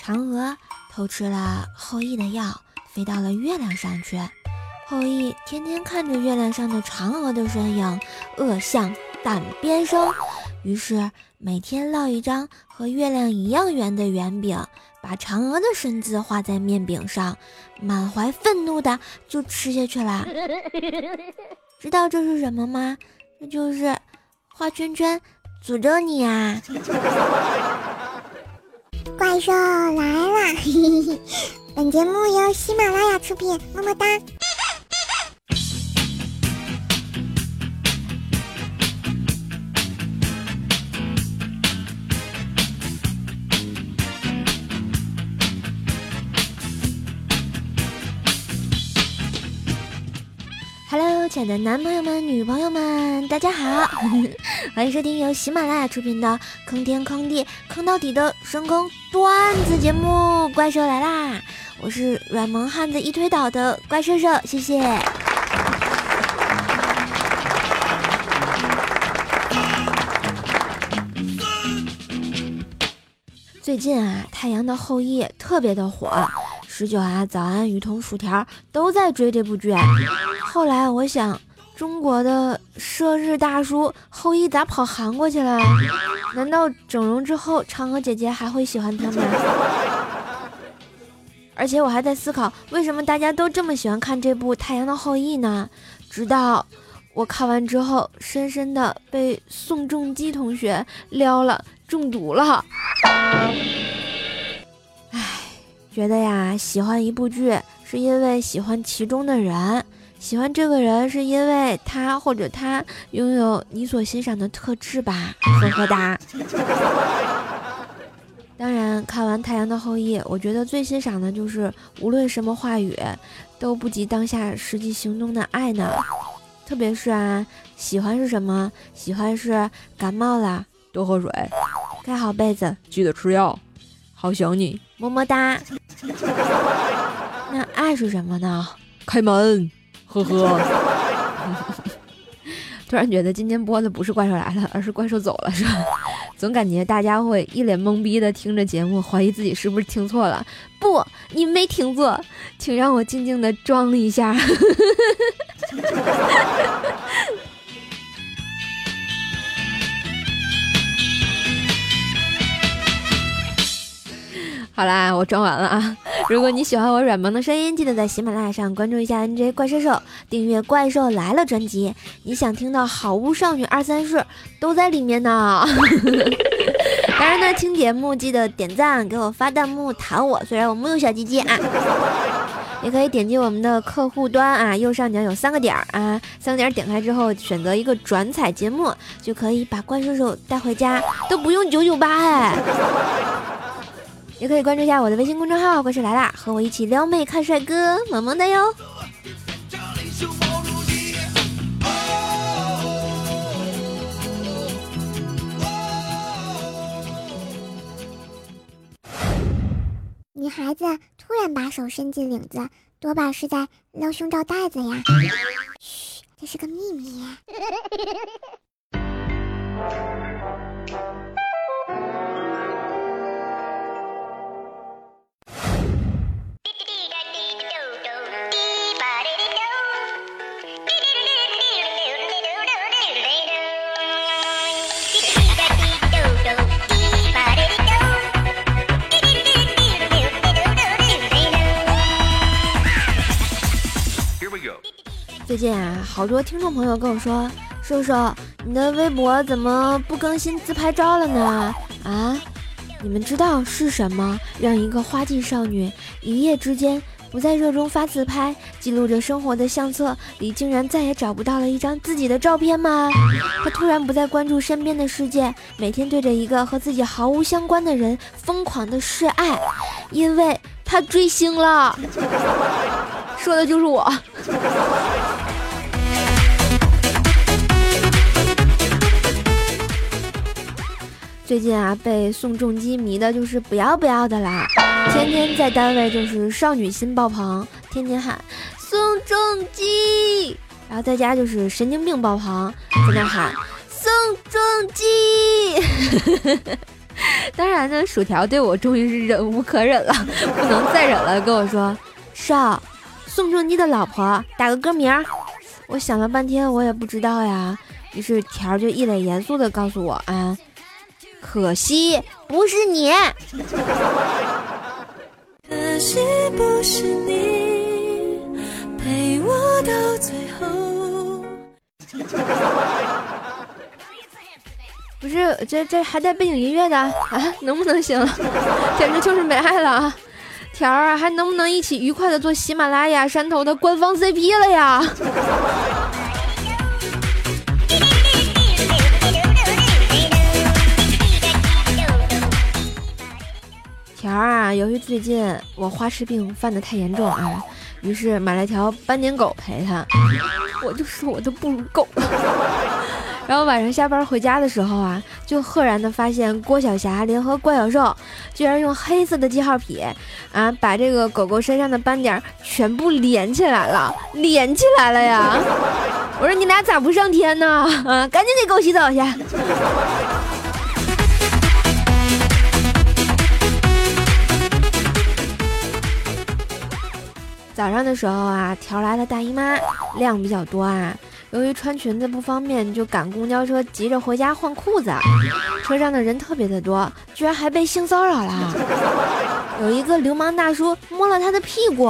嫦娥偷吃了后羿的药，飞到了月亮上去。后羿天天看着月亮上的嫦娥的身影，恶向胆边生，于是每天烙一张和月亮一样圆的圆饼，把嫦娥的身子画在面饼上，满怀愤怒的就吃下去了。知道这是什么吗？这就是画圈圈，诅咒你啊！怪兽来了！本节目由喜马拉雅出品，么么哒。的男朋友们、女朋友们，大家好，欢迎收听由喜马拉雅出品的《坑天坑地坑到底的深坑段子节目》，怪兽来啦！我是软萌汉子一推倒的怪兽兽，谢谢。最近啊，太阳的后裔特别的火。十九啊，早安，雨桐，薯条都在追这部剧。后来我想，中国的射日大叔后羿咋跑韩国去了？难道整容之后嫦娥姐姐还会喜欢他吗？而且我还在思考，为什么大家都这么喜欢看这部《太阳的后裔》呢？直到我看完之后，深深的被宋仲基同学撩了，中毒了。觉得呀，喜欢一部剧是因为喜欢其中的人，喜欢这个人是因为他或者他拥有你所欣赏的特质吧？呵呵哒。当然，看完《太阳的后裔》，我觉得最欣赏的就是无论什么话语，都不及当下实际行动的爱呢。特别是啊，喜欢是什么？喜欢是感冒了多喝水，盖好被子，记得吃药。好想你，么么哒。那爱是什么呢？开门，呵呵。突然觉得今天播的不是怪兽来了，而是怪兽走了，是吧？总感觉大家会一脸懵逼的听着节目，怀疑自己是不是听错了。不，你没听错，请让我静静的装一下。好啦，我装完了啊！如果你喜欢我软萌的声音，记得在喜马拉雅上关注一下 NJ 怪兽兽，订阅《怪兽来了》专辑。你想听到好物少女二三事都在里面呢。当然呢，听节目记得点赞，给我发弹幕，弹我。虽然我没有小鸡鸡啊，也可以点击我们的客户端啊，右上角有三个点儿啊，三个点点开之后选择一个转采节目，就可以把怪兽兽带回家，都不用九九八哎。也可以关注一下我的微信公众号“怪兽来啦”，和我一起撩妹看帅哥，萌萌的哟。女孩子突然把手伸进领子，多半是在撩胸罩带子呀。嘘，这是个秘密。最近啊，好多听众朋友跟我说：“瘦瘦，你的微博怎么不更新自拍照了呢？”啊，你们知道是什么让一个花季少女一夜之间不再热衷发自拍，记录着生活的相册里竟然再也找不到了一张自己的照片吗？她突然不再关注身边的世界，每天对着一个和自己毫无相关的人疯狂的示爱，因为她追星了。说的就是我。最近啊，被宋仲基迷的就是不要不要的啦，天天在单位就是少女心爆棚，天天喊宋仲基，然后在家就是神经病爆棚，在那喊宋仲基。当然呢，薯条对我终于是忍无可忍了，不能再忍了，跟我说：“少，送送你的老婆，打个歌名。”我想了半天，我也不知道呀。于是条就一脸严肃的告诉我：“啊，可惜不是你。”可惜不是你陪我到最后。不是，这这还带背景音乐的啊？能不能行？简直就是没爱了啊！条儿，还能不能一起愉快的做喜马拉雅山头的官方 CP 了呀？条儿啊，由于最近我花痴病犯的太严重啊，于是买了条斑点狗陪他。我就说我都不如狗了。然后晚上下班回家的时候啊，就赫然的发现郭晓霞联合怪小兽，居然用黑色的记号笔啊，把这个狗狗身上的斑点全部连起来了，连起来了呀！我说你俩咋不上天呢？啊，赶紧给狗洗澡去！早上的时候啊，调来了大姨妈，量比较多啊。由于穿裙子不方便，就赶公交车，急着回家换裤子。车上的人特别的多，居然还被性骚扰了。有一个流氓大叔摸了他的屁股，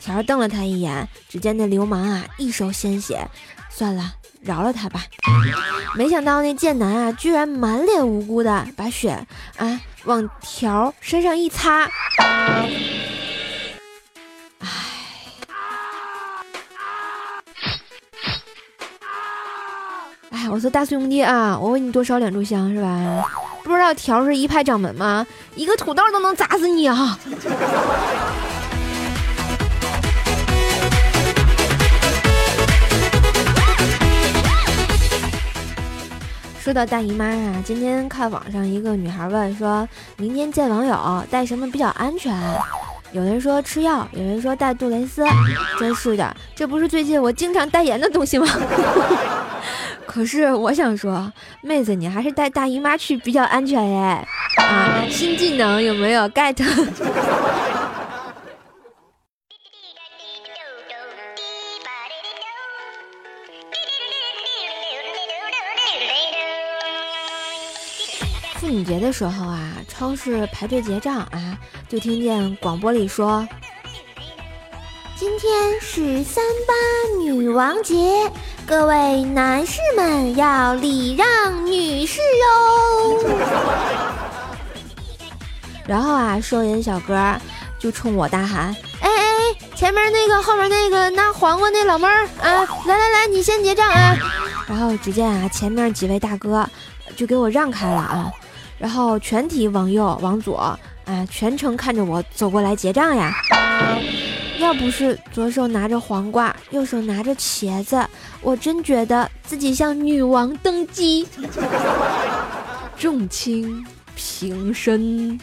条儿瞪了他一眼，只见那流氓啊一手鲜血，算了，饶了他吧。没想到那贱男啊，居然满脸无辜的把血啊往条身上一擦。我说大兄弟啊，我为你多烧两炷香是吧？不知道条是一派掌门吗？一个土豆都能砸死你啊！说到大姨妈啊，今天看网上一个女孩问，说明天见网友带什么比较安全？有人说吃药，有人说带杜蕾斯。真是的，这不是最近我经常代言的东西吗？可是我想说，妹子，你还是带大姨妈去比较安全耶。啊，新技能有没有 get？妇女节的时候啊，超市排队结账啊，就听见广播里说。今天是三八女王节，各位男士们要礼让女士哟。然后啊，收银小哥就冲我大喊：“哎哎，前面那个，后面那个拿黄瓜那老妹儿啊，来来来，你先结账啊！”然后只见啊，前面几位大哥就给我让开了啊，然后全体往右往左啊，全程看着我走过来结账呀。要不是左手拿着黄瓜，右手拿着茄子，我真觉得自己像女王登基。众卿平身。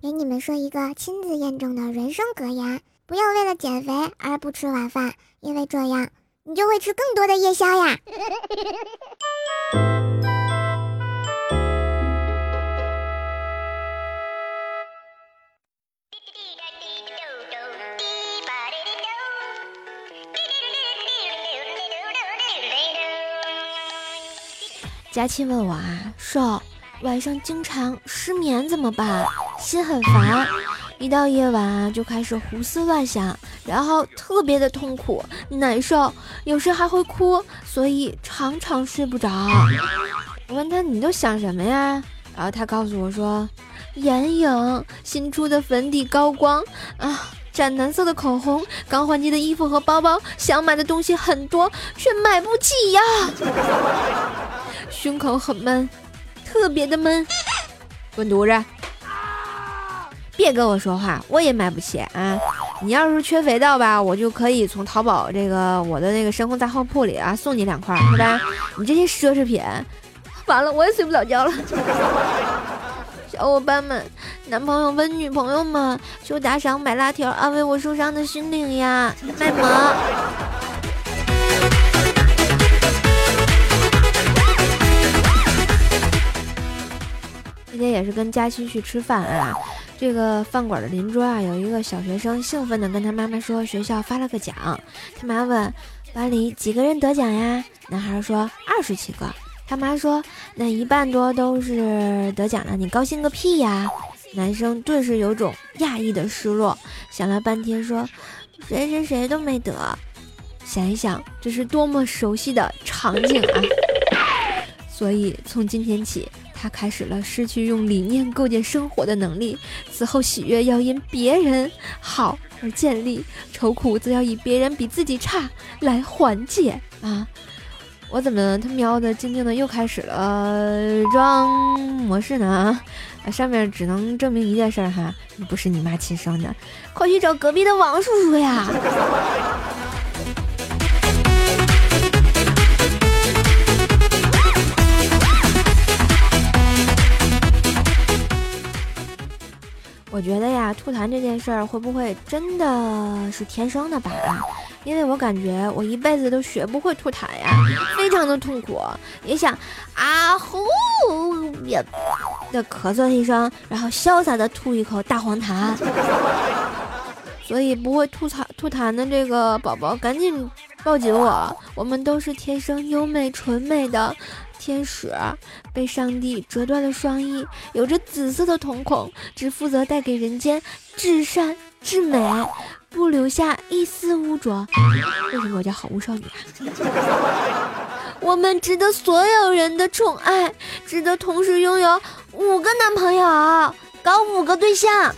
给你们说一个亲自验证的人生格言：不要为了减肥而不吃晚饭，因为这样你就会吃更多的夜宵呀。佳期问我啊，说晚上经常失眠怎么办？心很烦，一到夜晚啊就开始胡思乱想，然后特别的痛苦难受，有时还会哭，所以常常睡不着。我问他你都想什么呀？然后他告诉我说，眼影、新出的粉底、高光啊，湛蓝色的口红、刚换季的衣服和包包，想买的东西很多，却买不起呀。胸口很闷，特别的闷，滚犊子！别跟我说话，我也买不起啊！你要是缺肥皂吧，我就可以从淘宝这个我的那个深红大货铺里啊送你两块，是吧？你这些奢侈品，完了我也睡不了觉了。小伙伴们，男朋友问女朋友们，求打赏买辣条，安慰我受伤的心灵呀！卖萌。今天也是跟佳期去吃饭啊，这个饭馆的邻桌啊，有一个小学生兴奋的跟他妈妈说，学校发了个奖。他妈问班里几个人得奖呀？男孩说二十七个。他妈说那一半多都是得奖了，你高兴个屁呀！男生顿时有种讶异的失落，想了半天说谁谁谁都没得。想一想，这是多么熟悉的场景啊！所以从今天起。他开始了失去用理念构建生活的能力，此后喜悦要因别人好而建立，愁苦则要以别人比自己差来缓解啊！我怎么他喵的静静的又开始了装模式呢？啊，上面只能证明一件事哈，不是你妈亲生的，快去找隔壁的王叔叔呀！我觉得呀，吐痰这件事儿会不会真的是天生的吧？因为我感觉我一辈子都学不会吐痰呀，非常的痛苦。也想啊呼呀的咳嗽一声，然后潇洒的吐一口大黄痰。所以不会吐痰吐痰的这个宝宝，赶紧抱紧我，我们都是天生优美纯美的。天使被上帝折断了双翼，有着紫色的瞳孔，只负责带给人间至善至美，不留下一丝污浊。为什么我叫好物少女啊？我们值得所有人的宠爱，值得同时拥有五个男朋友，搞五个对象。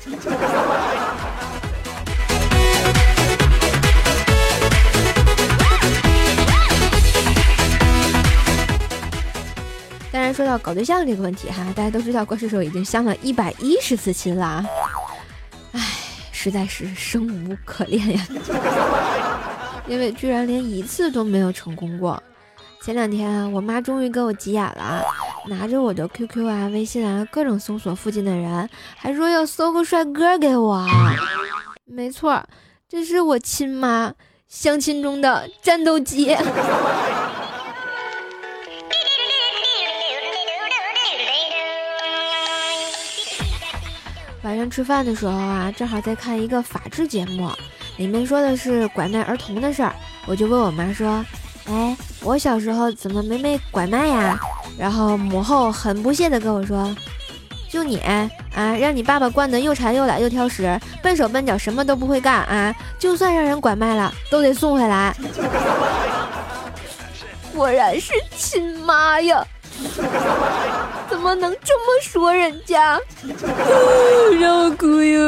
然，说到搞对象这个问题哈，大家都知道，怪兽手已经相了一百一十次亲了，唉，实在是生无可恋呀，因为居然连一次都没有成功过。前两天，我妈终于给我急眼了，拿着我的 QQ 啊、微信啊，各种搜索附近的人，还说要搜个帅哥给我。没错，这是我亲妈相亲中的战斗机。晚上吃饭的时候啊，正好在看一个法制节目，里面说的是拐卖儿童的事儿，我就问我妈说：“哎，我小时候怎么没被拐卖呀？”然后母后很不屑的跟我说：“就你啊，让你爸爸惯得又馋又懒又挑食，笨手笨脚什么都不会干啊，就算让人拐卖了，都得送回来。”果然是亲妈呀！怎么能这么说人家？让我哭呀！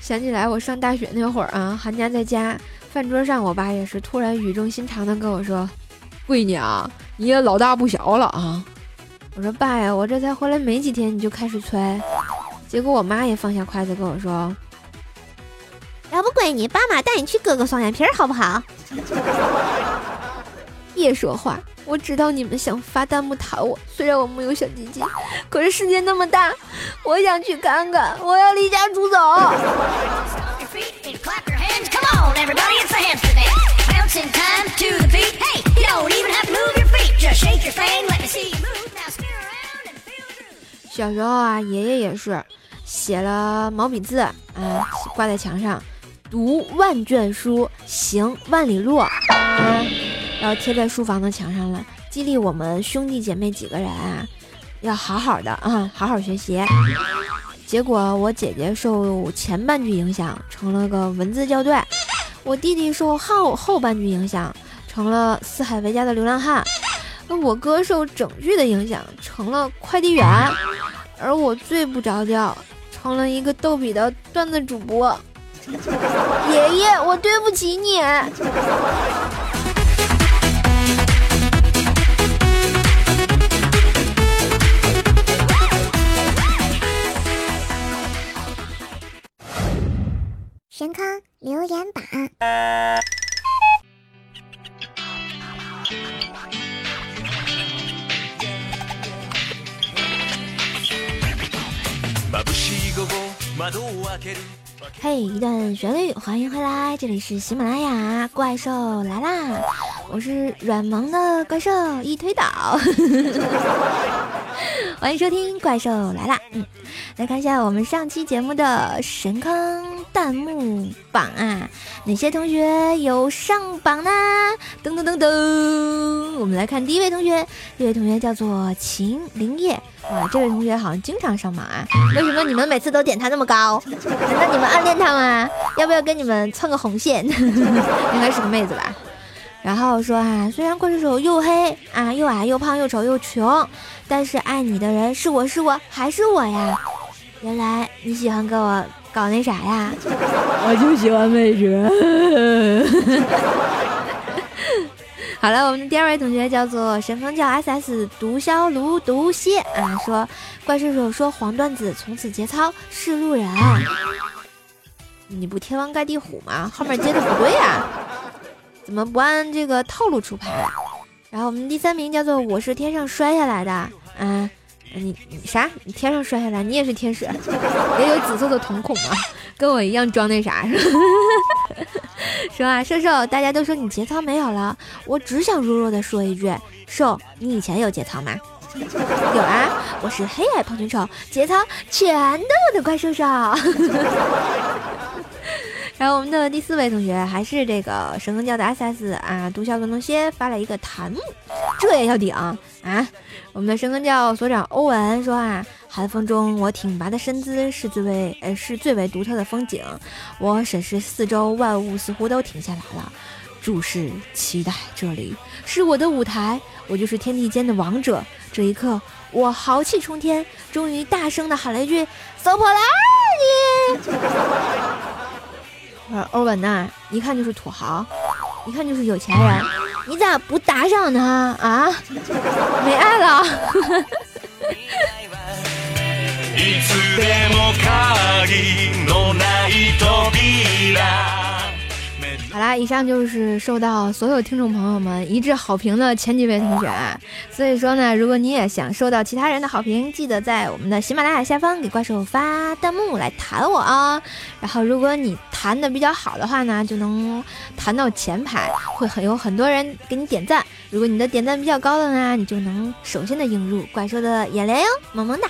想起来我上大学那会儿啊，寒假在家，饭桌上我爸也是突然语重心长的跟我说：“闺女啊，你也老大不小了啊！”我说：“爸呀，我这才回来没几天，你就开始催。”结果我妈也放下筷子跟我说。要不闺女，爸妈带你去割个双眼皮好不好？别说话，我知道你们想发弹幕弹我。虽然我没有小鸡鸡，可是世界那么大，我想去看看。我要离家出走。小时候啊，爷爷也是写了毛笔字啊，挂在墙上。读万卷书，行万里路，啊，要贴在书房的墙上了，激励我们兄弟姐妹几个人啊，要好好的啊，好好学习。结果我姐姐受前半句影响，成了个文字校对；我弟弟受后后半句影响，成了四海为家的流浪汉；我哥受整句的影响，成了快递员；而我最不着调，成了一个逗比的段子主播。爷爷我对不起你。神坑留言板。嘿，一段旋律，欢迎回来，这里是喜马拉雅，怪兽来啦！我是软萌的怪兽，一推倒。欢迎收听怪兽来啦！嗯，来看一下我们上期节目的神坑弹幕榜啊，哪些同学有上榜呢？噔噔噔噔，我们来看第一位同学，这位同学叫做秦林叶，哇，这位同学好像经常上榜啊，为什么你们每次都点他那么高？难道你们暗恋他吗？要不要跟你们蹭个红线？应该是个妹子吧。然后说啊，虽然怪兽手又黑啊，又矮又胖又丑又穷。但是爱你的人是我是我还是我呀？原来你喜欢跟我搞那啥呀？我就喜欢美食。好了，我们的第二位同学叫做神风教 SS 毒枭卢毒蝎啊，说怪兽手说黄段子从此节操是路人。你不天王盖地虎吗？后面接的不对呀？怎么不按这个套路出牌？然后我们第三名叫做我是天上摔下来的，嗯，你你啥？你天上摔下来？你也是天使，也有紫色的瞳孔吗？跟我一样装那啥是吧？说啊，瘦瘦，大家都说你节操没有了，我只想弱弱的说一句，瘦，你以前有节操吗？有啊，我是黑矮胖拳丑，节操全都有的怪兽兽。然后我们的第四位同学还是这个神坑教的 SS 啊，毒枭跟龙蝎发了一个弹幕，这也要顶啊！我们的神坑教所长欧文说啊，寒风中我挺拔的身姿是最为呃是最为独特的风景，我审视四周万物似乎都停下来了，注视期待这里是我的舞台，我就是天地间的王者。这一刻我豪气冲天，终于大声的喊了一句：走破了你！欧文呐，一看就是土豪，一看就是有钱人，你咋不打赏他？啊，没爱了。啦，以上就是受到所有听众朋友们一致好评的前几位同学啊。所以说呢，如果你也想收到其他人的好评，记得在我们的喜马拉雅下方给怪兽发弹幕来弹我啊。然后，如果你弹的比较好的话呢，就能弹到前排，会很有很多人给你点赞。如果你的点赞比较高的呢，你就能首先的映入怪兽的眼帘哟，萌萌哒。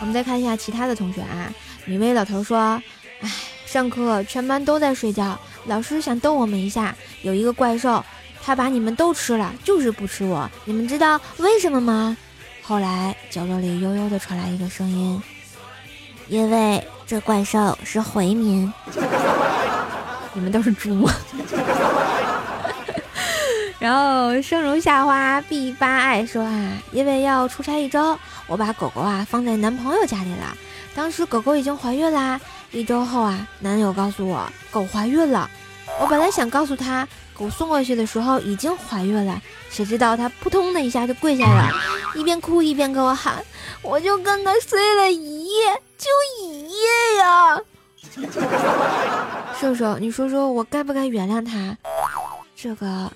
我们再看一下其他的同学啊。米薇老头说：“哎，上课全班都在睡觉，老师想逗我们一下。有一个怪兽，他把你们都吃了，就是不吃我。你们知道为什么吗？”后来角落里悠悠的传来一个声音：“因为这怪兽是回民。你们都是猪。”然后生如夏花必发爱说：“啊，因为要出差一周，我把狗狗啊放在男朋友家里了。”当时狗狗已经怀孕啦，一周后啊，男友告诉我狗怀孕了。我本来想告诉他狗送过去的时候已经怀孕了，谁知道他扑通的一下就跪下了，一边哭一边跟我喊：“我就跟他睡了一夜，就一夜呀。”瘦瘦，你说说我该不该原谅他？这个，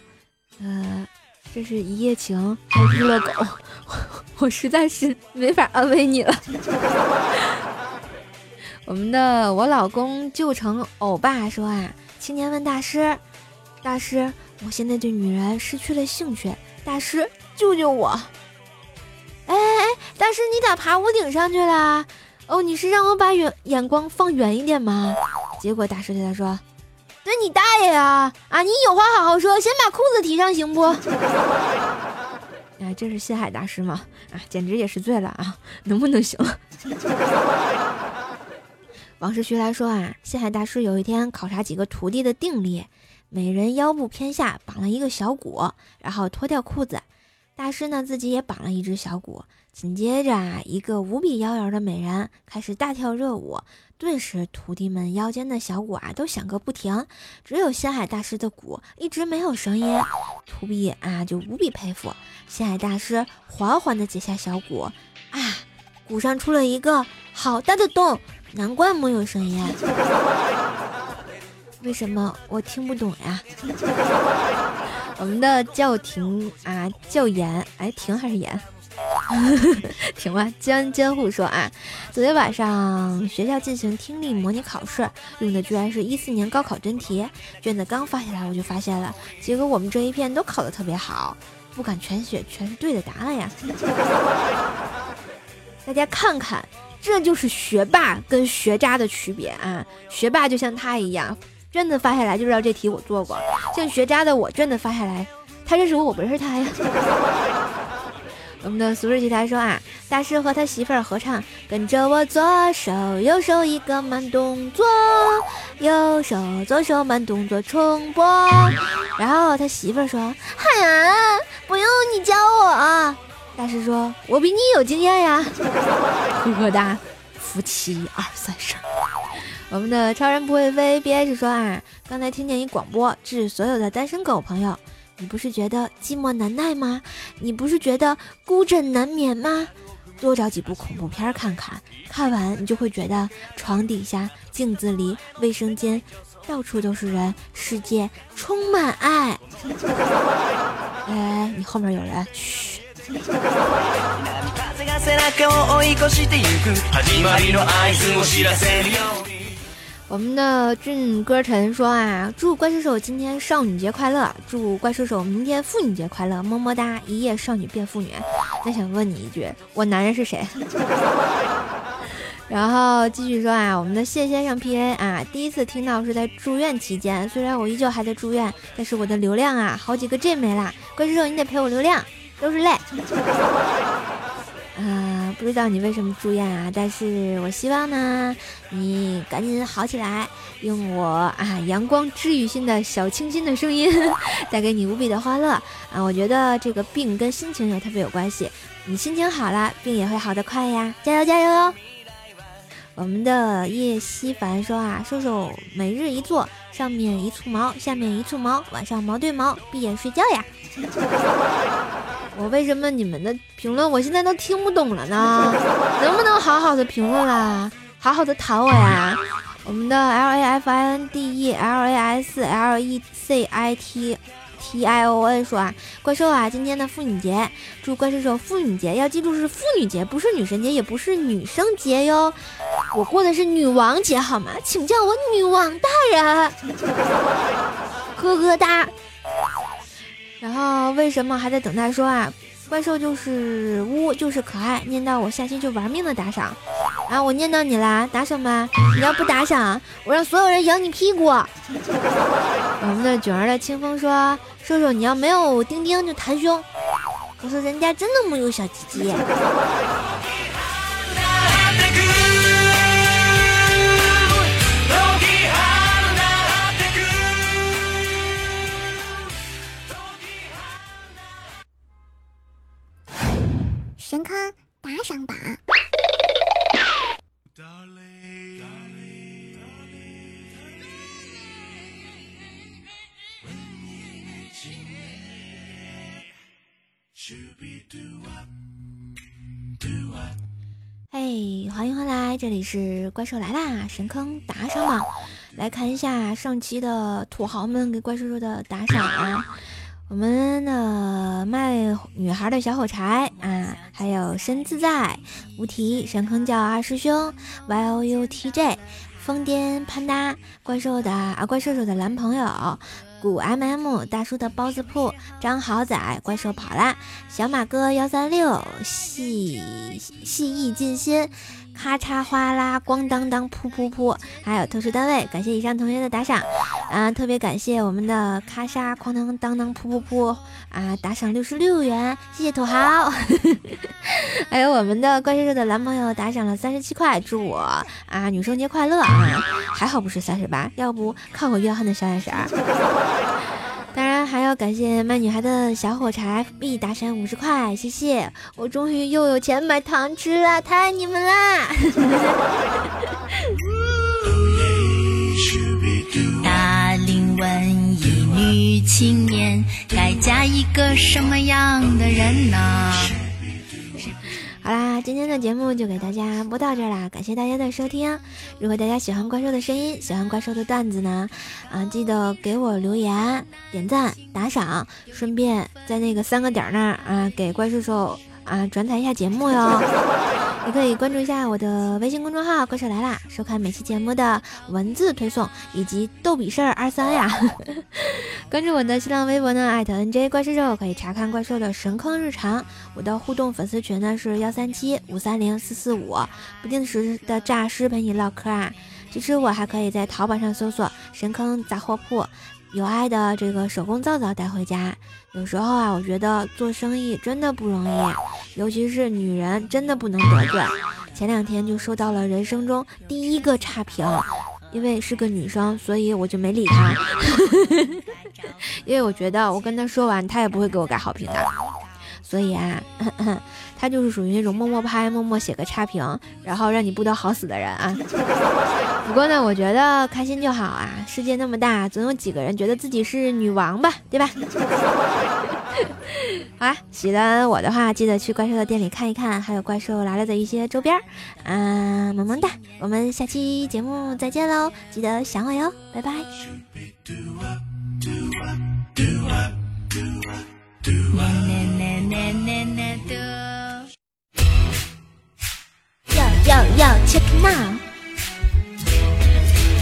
呃，这是一夜情还是了狗？我实在是没法安慰你了。我们的我老公就成欧巴说啊，青年问大师，大师，我现在对女人失去了兴趣，大师救救我！哎哎哎，大师你咋爬屋顶上去了？哦，你是让我把远眼光放远一点吗？结果大师对他说，对你大爷呀！啊，你有话好好说，先把裤子提上行不？哎，这是心海大师吗？啊，简直也是醉了啊！能不能行？王世学来说啊，西海大师有一天考察几个徒弟的定力，每人腰部偏下绑了一个小鼓，然后脱掉裤子。大师呢自己也绑了一只小鼓，紧接着啊，一个无比妖娆的美人开始大跳热舞，顿时徒弟们腰间的小鼓啊都响个不停，只有仙海大师的鼓一直没有声音。徒弟啊就无比佩服，仙海大师缓缓地解下小鼓，啊，鼓上出了一个好大的洞。难怪没有声音，为什么我听不懂呀？我们的叫停啊，叫言，哎，停还是言？行吧。监监护说啊，昨天晚上学校进行听力模拟考试，用的居然是一四年高考真题，卷子刚发下来我就发现了，结果我们这一片都考得特别好，不敢全写，全是对的答案呀。大家看看，这就是学霸跟学渣的区别啊！学霸就像他一样，卷子发下来就知道这题我做过；像学渣的我，卷子发下来，他认识我，我不认识他呀。我们的俗世奇他说啊，大师和他媳妇儿合唱，跟着我左手右手一个慢动作，右手左手慢动作重播。然后他媳妇儿说：“嗨呀，不用你教我。”大师说：“我比你有经验呀。”呵呵哒，夫妻二三事。我们的超人不会飞 BS 说啊，刚才听见一广播，致所有的单身狗朋友，你不是觉得寂寞难耐吗？你不是觉得孤枕难眠吗？多找几部恐怖片看看，看完你就会觉得床底下、镜子里、卫生间，到处都是人，世界充满爱。哎，你后面有人，嘘。我们的俊歌臣说啊，祝怪兽手今天少女节快乐，祝怪兽手明天妇女节快乐，么么哒！一夜少女变妇女。那想问你一句，我男人是谁？然后继续说啊，我们的谢先生 P A 啊，第一次听到是在住院期间，虽然我依旧还在住院，但是我的流量啊，好几个 G 没啦，怪兽手你得赔我流量。都是泪，啊，不知道你为什么住院啊？但是我希望呢，你赶紧好起来，用我啊阳光治愈性的小清新的声音，带给你无比的欢乐啊！我觉得这个病跟心情也特别有关系，你心情好了，病也会好得快呀！加油加油哟！我们的叶希凡说啊，瘦瘦每日一坐，上面一簇毛，下面一簇毛，晚上毛对毛，闭眼睡觉呀。我为什么你们的评论我现在都听不懂了呢？能不能好好的评论啦？好好的讨我呀！我们的 L A F I N D E L A S L E C I T T I O N 说啊，怪兽啊，今天的妇女节，祝怪兽兽妇女节，要记住是妇女节，不是女神节，也不是女生节哟。我过的是女王节好吗？请叫我女王大人。呵呵哒。然后为什么还在等待说啊？怪兽就是污，就是可爱，念到我下期就玩命的打赏啊！我念到你啦，打赏吧！你要不打赏，我让所有人咬你屁股。我们的囧儿的清风说：“瘦瘦，你要没有钉钉就弹胸。”可是人家真的没有小鸡鸡。这里是怪兽来啦！神坑打赏榜，来看一下上期的土豪们给怪兽兽的打赏啊。我们的卖女孩的小火柴啊，还有身自在、无题、神坑叫二师兄、Y O U T J、疯癫潘达、怪兽的啊怪兽兽的男朋友、古 M M 大叔的包子铺、张豪仔、怪兽跑啦、小马哥幺三六、细细意尽心。咔嚓哗啦，咣当当，噗噗噗！还有特殊单位，感谢以上同学的打赏，啊，特别感谢我们的咔嚓哐当当当，噗噗噗！啊，打赏六十六元，谢谢土豪。还有我们的怪兽兽的男朋友打赏了三十七块，祝我啊女生节快乐啊！还好不是三十八，要不看我怨恨的小眼神儿。还要感谢卖女孩的小火柴，B 打赏五十块，谢谢！我终于又有钱买糖吃了，太爱你们啦！大龄文艺女青年该嫁一个什么样的人呢？今天的节目就给大家播到这儿啦，感谢大家的收听。如果大家喜欢怪兽的声音，喜欢怪兽的段子呢，啊，记得给我留言、点赞、打赏，顺便在那个三个点那儿啊，给怪兽兽。啊，转载一下节目哟。也可以关注一下我的微信公众号“怪兽来啦”，收看每期节目的文字推送以及逗比事儿二三呀。关注我的新浪微博呢，艾特 NJ 怪兽兽，可以查看怪兽的神坑日常。我的互动粉丝群呢是幺三七五三零四四五，不定时的诈尸陪你唠嗑啊。支持我还可以在淘宝上搜索“神坑杂货铺”。有爱的这个手工皂皂带回家。有时候啊，我觉得做生意真的不容易，尤其是女人真的不能得罪。前两天就收到了人生中第一个差评，因为是个女生，所以我就没理她。因为我觉得我跟她说完，她也不会给我改好评的。所以啊，她就是属于那种默默拍、默默写个差评，然后让你不得好死的人啊。不过呢，我觉得开心就好啊！世界那么大，总有几个人觉得自己是女王吧，对吧？好啦，喜欢我的话，记得去怪兽的店里看一看，还有怪兽来了的一些周边儿。嗯，萌萌哒，我们下期节目再见喽！记得想我哟，拜拜。要要要，check now。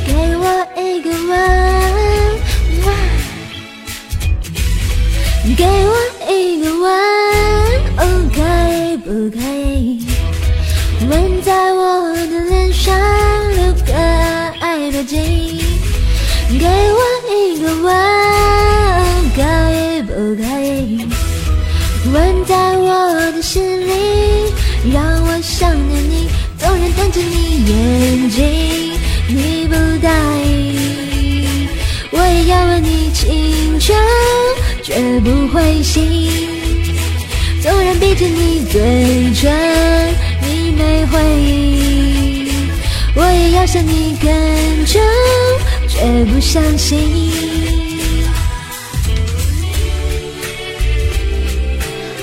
给我一个吻，不可以？吻在我的脸上，留个爱标记。给我一个吻，可以不可以？吻在我的心里，让我想念你，纵然瞪着你眼睛。你不答应，我也要为你紧张，绝不灰心。纵然逼着你嘴唇，你没回应，我也要向你恳求，绝不相信。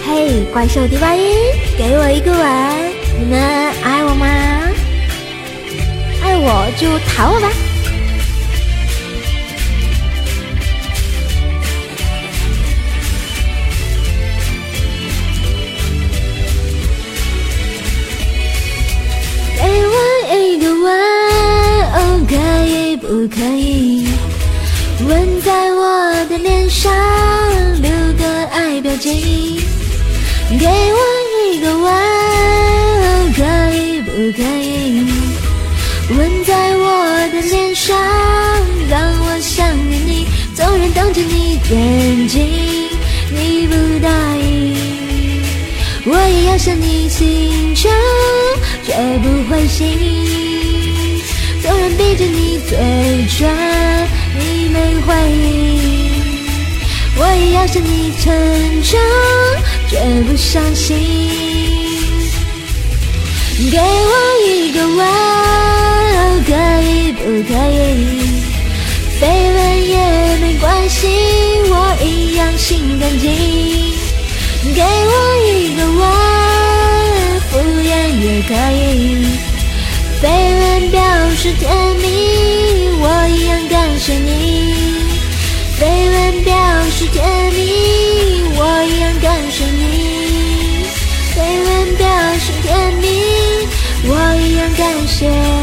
嘿，怪兽第八音，给我一个吻，你们爱我吗？爱我就讨我吧！可以？吻在我的脸上，留个爱标记。给我一个吻，可以不可以？吻在我的脸上，让我想念你。纵然瞪着你眼睛，你不答应，我也要向你请求，绝不灰心。纵然逼着你嘴唇，你没回应，我也要向你成长，绝不伤心。给我一个吻。可以不可以？绯闻也没关系，我一样心干净。给我一个吻，敷衍也可以。绯闻表是甜蜜，我一样感谢你。飞吻表示甜蜜，我一样感谢你。飞吻表示甜蜜，我一样感谢。